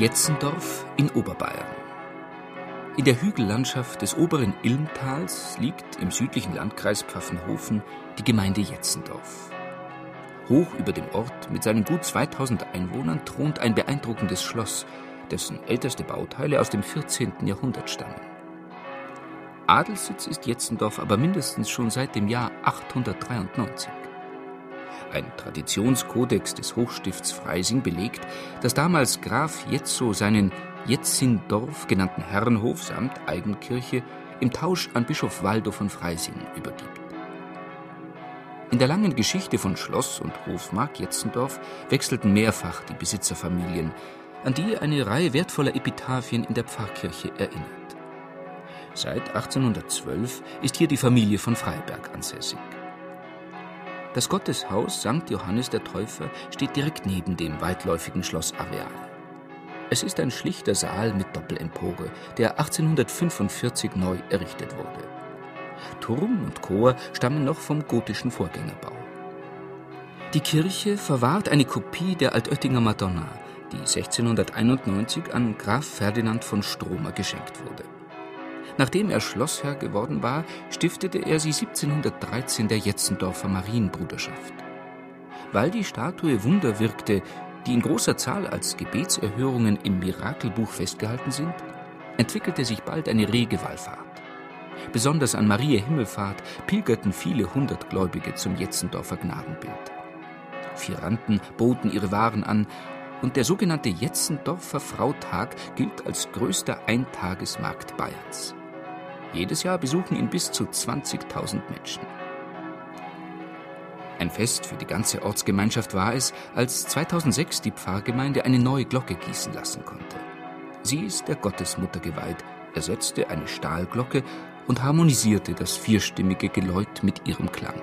Jetzendorf in Oberbayern. In der Hügellandschaft des oberen Ilmtals liegt im südlichen Landkreis Pfaffenhofen die Gemeinde Jetzendorf. Hoch über dem Ort mit seinen gut 2000 Einwohnern thront ein beeindruckendes Schloss, dessen älteste Bauteile aus dem 14. Jahrhundert stammen. Adelssitz ist Jetzendorf aber mindestens schon seit dem Jahr 893. Ein Traditionskodex des Hochstifts Freising belegt, dass damals Graf Jetzo seinen Jetzindorf genannten Herrenhof samt Eigenkirche im Tausch an Bischof Waldo von Freising übergibt. In der langen Geschichte von Schloss und Hofmark Jetzendorf wechselten mehrfach die Besitzerfamilien, an die eine Reihe wertvoller Epitaphien in der Pfarrkirche erinnert. Seit 1812 ist hier die Familie von Freiberg ansässig. Das Gotteshaus St. Johannes der Täufer steht direkt neben dem weitläufigen Schlossareal. Es ist ein schlichter Saal mit Doppelempore, der 1845 neu errichtet wurde. Turm und Chor stammen noch vom gotischen Vorgängerbau. Die Kirche verwahrt eine Kopie der Altöttinger Madonna, die 1691 an Graf Ferdinand von Stromer geschenkt wurde. Nachdem er Schlossherr geworden war, stiftete er sie 1713 der Jetzendorfer Marienbruderschaft. Weil die Statue Wunder wirkte, die in großer Zahl als Gebetserhörungen im Mirakelbuch festgehalten sind, entwickelte sich bald eine rege Wallfahrt. Besonders an Maria Himmelfahrt pilgerten viele hundert Gläubige zum Jetzendorfer Gnadenbild. Firanten boten ihre Waren an, und der sogenannte Jetzendorfer Frautag gilt als größter Eintagesmarkt Bayerns. Jedes Jahr besuchen ihn bis zu 20.000 Menschen. Ein Fest für die ganze Ortsgemeinschaft war es, als 2006 die Pfarrgemeinde eine neue Glocke gießen lassen konnte. Sie ist der Gottesmutter geweiht, ersetzte eine Stahlglocke und harmonisierte das vierstimmige Geläut mit ihrem Klang.